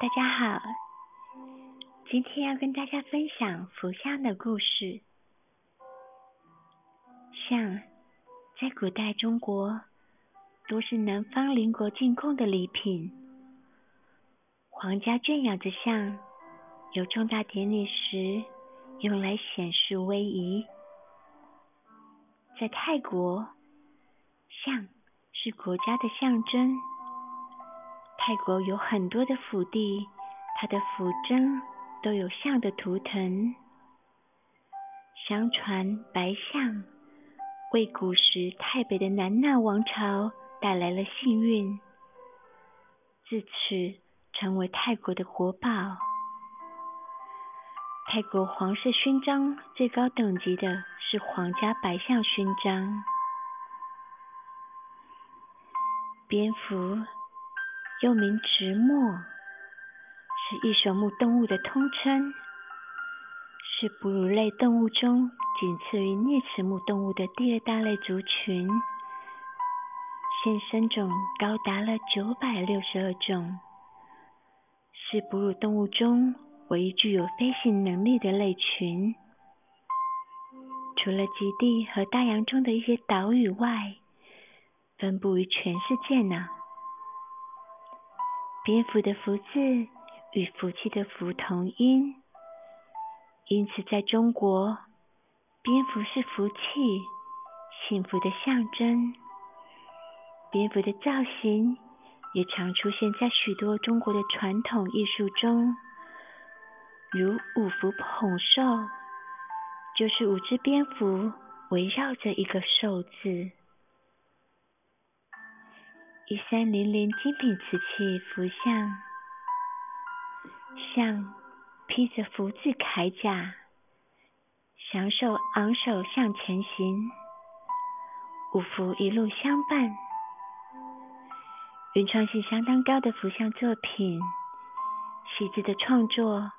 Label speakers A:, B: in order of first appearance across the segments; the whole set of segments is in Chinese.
A: 大家好，今天要跟大家分享佛像的故事。像在古代中国，都是南方邻国进贡的礼品。皇家圈养的象，有重大典礼时用来显示威仪。在泰国，象是国家的象征。泰国有很多的府地，它的府镇都有象的图腾。相传白象为古时泰北的南纳王朝带来了幸运，自此成为泰国的国宝。泰国皇室勋章最高等级的是皇家白象勋章。蝙蝠。又名直墨，是一手目动物的通称，是哺乳类动物中仅次于啮齿目动物的第二大类族群，现生种高达了九百六十二种，是哺乳动物中唯一具有飞行能力的类群。除了极地和大洋中的一些岛屿外，分布于全世界呢。蝙蝠的“福”字与福气的“福”同音，因此在中国，蝙蝠是福气、幸福的象征。蝙蝠的造型也常出现在许多中国的传统艺术中，如五福捧寿，就是五只蝙蝠围绕着一个“寿”字。一三零零精品瓷器福像，像披着福字铠甲，享受昂首向前行，五福一路相伴。原创性相当高的福像作品，细致的创作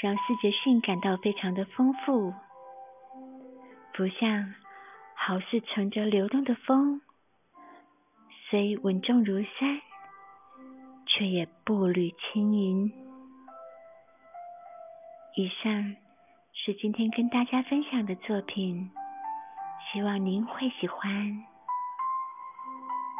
A: 让视觉性感到非常的丰富。福像好似乘着流动的风。虽稳重如山，却也步履轻盈。以上是今天跟大家分享的作品，希望您会喜欢。